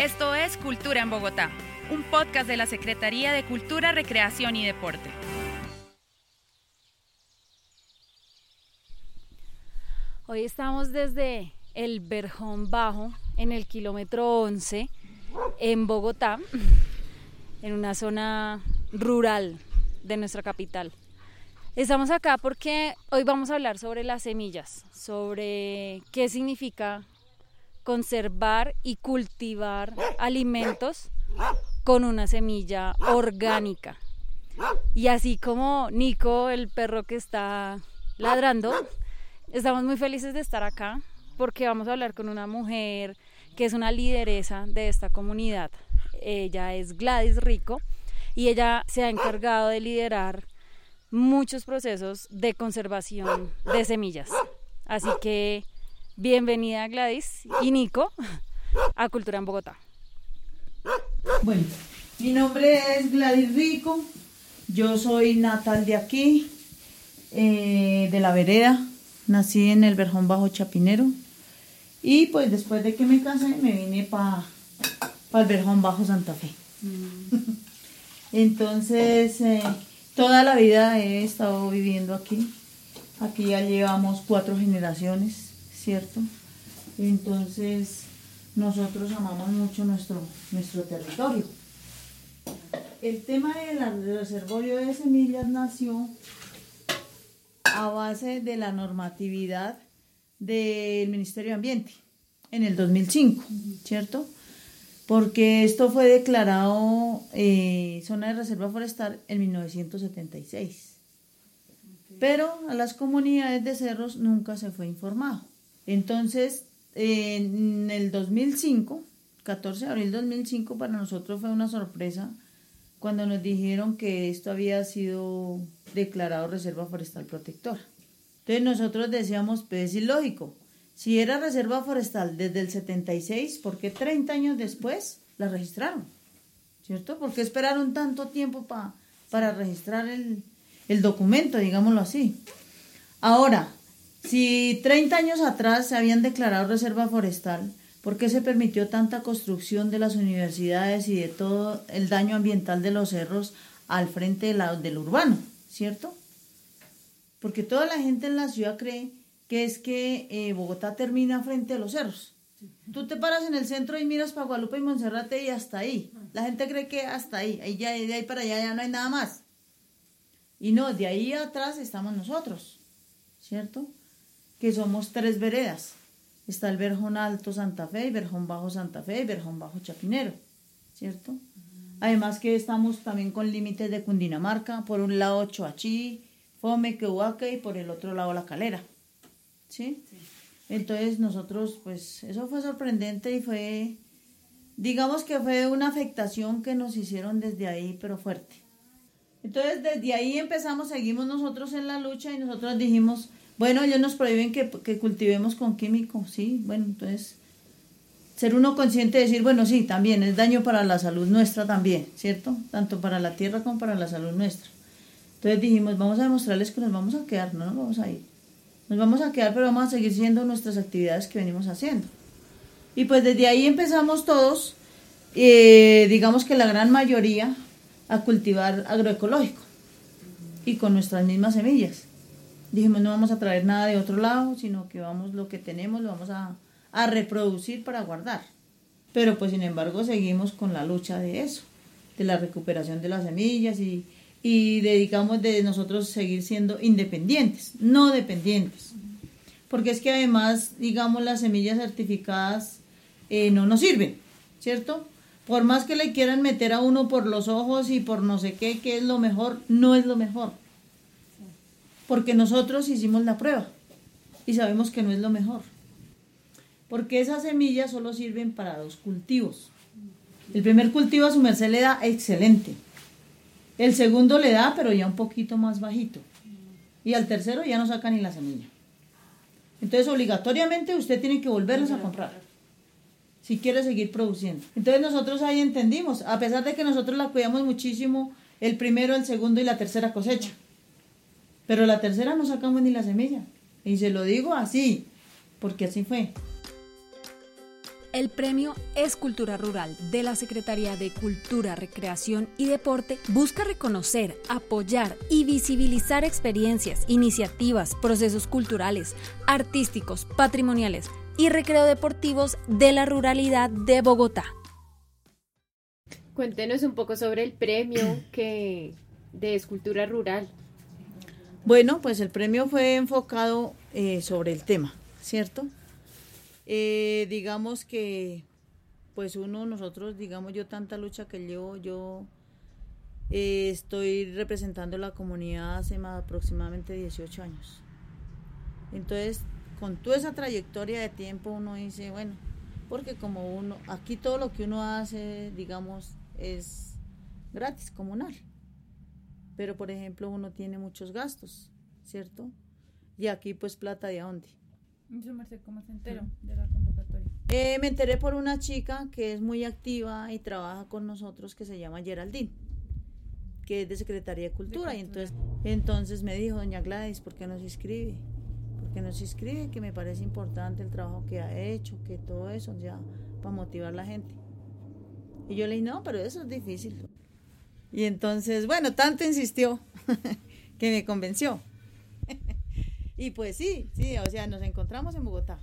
Esto es Cultura en Bogotá, un podcast de la Secretaría de Cultura, Recreación y Deporte. Hoy estamos desde el Berjón Bajo, en el kilómetro 11, en Bogotá, en una zona rural de nuestra capital. Estamos acá porque hoy vamos a hablar sobre las semillas, sobre qué significa conservar y cultivar alimentos con una semilla orgánica. Y así como Nico, el perro que está ladrando, estamos muy felices de estar acá porque vamos a hablar con una mujer que es una lideresa de esta comunidad. Ella es Gladys Rico y ella se ha encargado de liderar muchos procesos de conservación de semillas. Así que bienvenida Gladys y Nico a Cultura en Bogotá. Bueno, mi nombre es Gladys Rico, yo soy natal de aquí, eh, de la vereda, nací en el Verjón Bajo Chapinero y pues después de que me casé me vine para el Verjón Bajo Santa Fe. Mm. Entonces, eh, toda la vida he estado viviendo aquí. Aquí ya llevamos cuatro generaciones, ¿cierto? Entonces, nosotros amamos mucho nuestro, nuestro territorio. El tema del reservorio de semillas nació a base de la normatividad del Ministerio de Ambiente en el 2005, ¿cierto? Porque esto fue declarado eh, zona de reserva forestal en 1976. Pero a las comunidades de cerros nunca se fue informado. Entonces, en el 2005, 14 de abril de 2005, para nosotros fue una sorpresa cuando nos dijeron que esto había sido declarado reserva forestal protectora. Entonces nosotros decíamos, pues es ilógico. Si era reserva forestal desde el 76, ¿por qué 30 años después la registraron? ¿Cierto? ¿Por qué esperaron tanto tiempo para registrar el, el documento, digámoslo así? Ahora, si 30 años atrás se habían declarado reserva forestal, ¿por qué se permitió tanta construcción de las universidades y de todo el daño ambiental de los cerros al frente del urbano? ¿Cierto? Porque toda la gente en la ciudad cree que es que eh, Bogotá termina frente a los cerros. Tú te paras en el centro y miras para Guadalupe y Monserrate y hasta ahí. La gente cree que hasta ahí, ahí ya, de ahí para allá ya no hay nada más. Y no, de ahí atrás estamos nosotros, ¿cierto? Que somos tres veredas. Está el Verjón Alto Santa Fe, y Verjón Bajo Santa Fe y Verjón Bajo Chapinero, ¿cierto? Además que estamos también con límites de Cundinamarca, por un lado Choachí, Fome, Quehuaca y por el otro lado La Calera. ¿Sí? Entonces nosotros, pues eso fue sorprendente y fue, digamos que fue una afectación que nos hicieron desde ahí, pero fuerte. Entonces desde ahí empezamos, seguimos nosotros en la lucha y nosotros dijimos, bueno, ellos nos prohíben que, que cultivemos con químicos, sí, bueno, entonces ser uno consciente de decir, bueno, sí, también es daño para la salud nuestra también, ¿cierto? Tanto para la tierra como para la salud nuestra. Entonces dijimos, vamos a demostrarles que nos vamos a quedar, no nos vamos a ir. Nos vamos a quedar, pero vamos a seguir siendo nuestras actividades que venimos haciendo. Y pues desde ahí empezamos todos, eh, digamos que la gran mayoría, a cultivar agroecológico y con nuestras mismas semillas. Dijimos, no vamos a traer nada de otro lado, sino que vamos lo que tenemos, lo vamos a, a reproducir para guardar. Pero pues sin embargo seguimos con la lucha de eso, de la recuperación de las semillas y, y dedicamos de nosotros seguir siendo independientes, no dependientes. Porque es que además, digamos, las semillas certificadas eh, no nos sirven, ¿cierto? Por más que le quieran meter a uno por los ojos y por no sé qué, que es lo mejor, no es lo mejor. Porque nosotros hicimos la prueba y sabemos que no es lo mejor. Porque esas semillas solo sirven para dos cultivos. El primer cultivo a su merced le da excelente el segundo le da, pero ya un poquito más bajito. Y al tercero ya no saca ni la semilla. Entonces, obligatoriamente usted tiene que volverlos a comprar si quiere seguir produciendo. Entonces, nosotros ahí entendimos, a pesar de que nosotros la cuidamos muchísimo, el primero, el segundo y la tercera cosecha. Pero la tercera no sacamos ni la semilla. Y se lo digo así, porque así fue. El premio Escultura Rural de la Secretaría de Cultura, Recreación y Deporte busca reconocer, apoyar y visibilizar experiencias, iniciativas, procesos culturales, artísticos, patrimoniales y recreo deportivos de la ruralidad de Bogotá. Cuéntenos un poco sobre el premio que de escultura rural. Bueno, pues el premio fue enfocado eh, sobre el tema, ¿cierto? Eh, digamos que, pues uno, nosotros, digamos yo tanta lucha que llevo, yo eh, estoy representando la comunidad hace más, aproximadamente 18 años. Entonces, con toda esa trayectoria de tiempo uno dice, bueno, porque como uno, aquí todo lo que uno hace, digamos, es gratis, comunal. Pero, por ejemplo, uno tiene muchos gastos, ¿cierto? Y aquí, pues, plata de dónde. ¿Cómo se enteró de la convocatoria? Eh, me enteré por una chica que es muy activa y trabaja con nosotros que se llama Geraldine, que es de Secretaría de Cultura. Y entonces, entonces me dijo, doña Gladys, ¿por qué no se inscribe? ¿Por qué no se inscribe? Que me parece importante el trabajo que ha hecho, que todo eso, ya, para motivar a la gente. Y yo le dije, no, pero eso es difícil. Y entonces, bueno, tanto insistió que me convenció. y pues sí, sí, o sea, nos encontramos en Bogotá.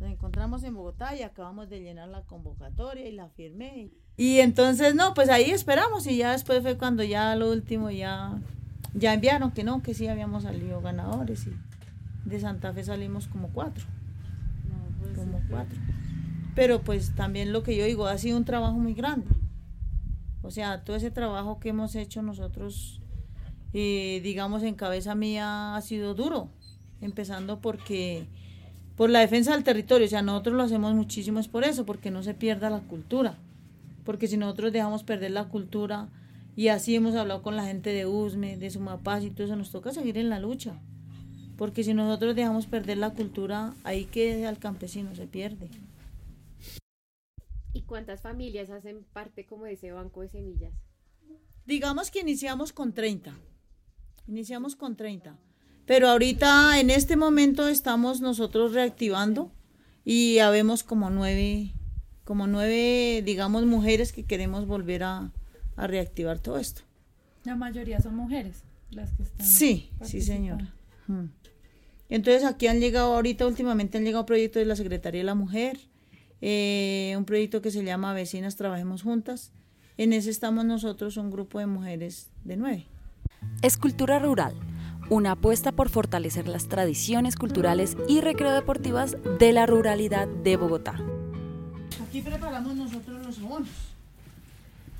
Nos encontramos en Bogotá y acabamos de llenar la convocatoria y la firmé. Y entonces, no, pues ahí esperamos y ya después fue cuando ya lo último ya, ya enviaron que no, que sí habíamos salido ganadores y de Santa Fe salimos como cuatro. Pues como cuatro. Pero pues también lo que yo digo, ha sido un trabajo muy grande. O sea, todo ese trabajo que hemos hecho nosotros, eh, digamos, en cabeza mía ha sido duro, empezando porque por la defensa del territorio, o sea, nosotros lo hacemos muchísimo es por eso, porque no se pierda la cultura, porque si nosotros dejamos perder la cultura, y así hemos hablado con la gente de USME, de Sumapaz y todo eso, nos toca seguir en la lucha, porque si nosotros dejamos perder la cultura, ahí que al campesino se pierde. ¿Y cuántas familias hacen parte como de ese banco de semillas? Digamos que iniciamos con 30. Iniciamos con 30. Pero ahorita, en este momento, estamos nosotros reactivando y habemos como nueve, como nueve, digamos, mujeres que queremos volver a, reactivar todo esto. La mayoría son mujeres las que están. Sí, sí, señora. Entonces aquí han llegado, ahorita últimamente han llegado proyectos de la Secretaría de la Mujer, eh, un proyecto que se llama Vecinas Trabajemos Juntas. En ese estamos nosotros, un grupo de mujeres de nueve. Escultura Rural, una apuesta por fortalecer las tradiciones culturales y recreo deportivas de la ruralidad de Bogotá. Aquí preparamos nosotros los abonos.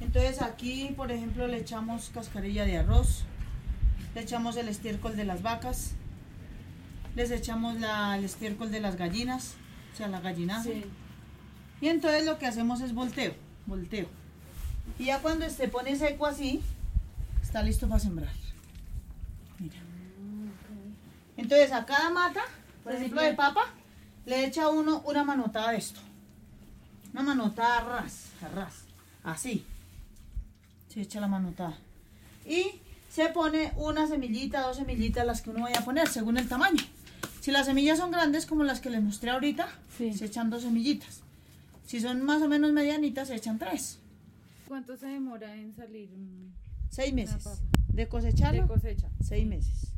Entonces aquí, por ejemplo, le echamos cascarilla de arroz, le echamos el estiércol de las vacas, les echamos el estiércol de las gallinas, o sea, la gallinaza. Y entonces lo que hacemos es volteo, volteo. Y ya cuando se pone seco así, está listo para sembrar. Mira. Entonces a cada mata, por ejemplo de papa, le echa uno una manotada de esto. Una manotada ras, ras, así. Se echa la manotada. Y se pone una semillita, dos semillitas, las que uno vaya a poner, según el tamaño. Si las semillas son grandes, como las que les mostré ahorita, se echan dos semillitas. Si son más o menos medianitas, se echan tres. ¿Cuánto se demora en salir? Seis meses. ¿De cosecharlo? De cosecha. Seis meses.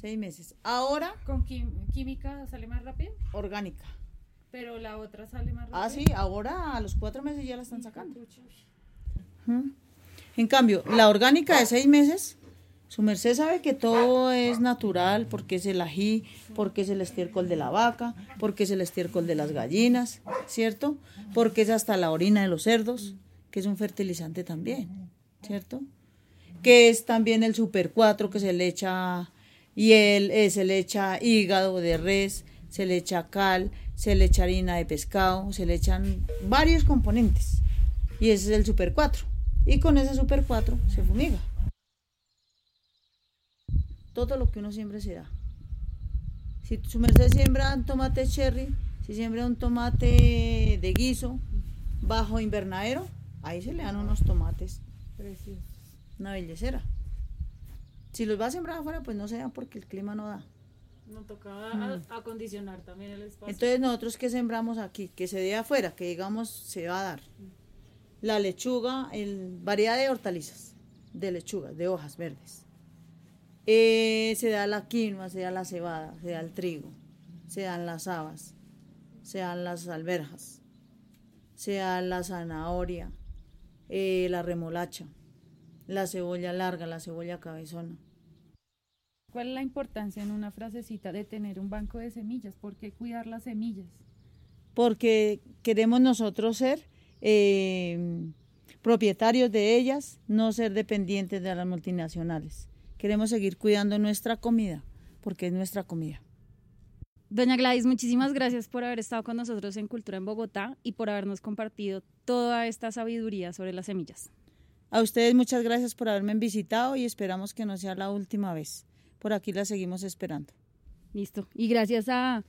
Seis meses. Ahora. ¿Con química sale más rápido? Orgánica. Pero la otra sale más rápido. Ah, sí, ahora a los cuatro meses ya la están sacando. En cambio, la orgánica de seis meses su merced sabe que todo es natural, porque es el ají, porque es el estiércol de la vaca, porque es el estiércol de las gallinas, ¿cierto? Porque es hasta la orina de los cerdos, que es un fertilizante también, ¿cierto? Que es también el super 4 que se le echa y el, eh, se le echa hígado de res, se le echa cal, se le echa harina de pescado, se le echan varios componentes. Y ese es el super 4. Y con ese super 4 se fumiga todo lo que uno siempre se da. Si su merced siembra un tomate cherry, si siembra un tomate de guiso bajo invernadero, ahí se le dan unos tomates preciosos. Una bellecera. Si los va a sembrar afuera, pues no se da porque el clima no da. Nos tocaba acondicionar también el espacio. Entonces nosotros que sembramos aquí, que se dé afuera, que digamos se va a dar. La lechuga, el, variedad de hortalizas, de lechugas, de hojas verdes. Eh, se da la quinoa, se da la cebada, se da el trigo, se dan las habas, se dan las alberjas, se da la zanahoria, eh, la remolacha, la cebolla larga, la cebolla cabezona. ¿Cuál es la importancia en una frasecita de tener un banco de semillas? ¿Por qué cuidar las semillas? Porque queremos nosotros ser eh, propietarios de ellas, no ser dependientes de las multinacionales. Queremos seguir cuidando nuestra comida, porque es nuestra comida. Doña Gladys, muchísimas gracias por haber estado con nosotros en Cultura en Bogotá y por habernos compartido toda esta sabiduría sobre las semillas. A ustedes muchas gracias por haberme visitado y esperamos que no sea la última vez. Por aquí la seguimos esperando. Listo. Y gracias a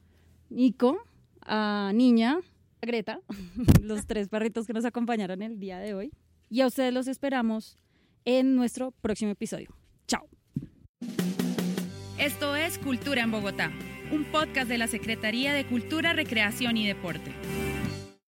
Nico, a Niña, a Greta, los tres perritos que nos acompañaron el día de hoy. Y a ustedes los esperamos en nuestro próximo episodio. Chao. Esto es Cultura en Bogotá, un podcast de la Secretaría de Cultura, Recreación y Deporte.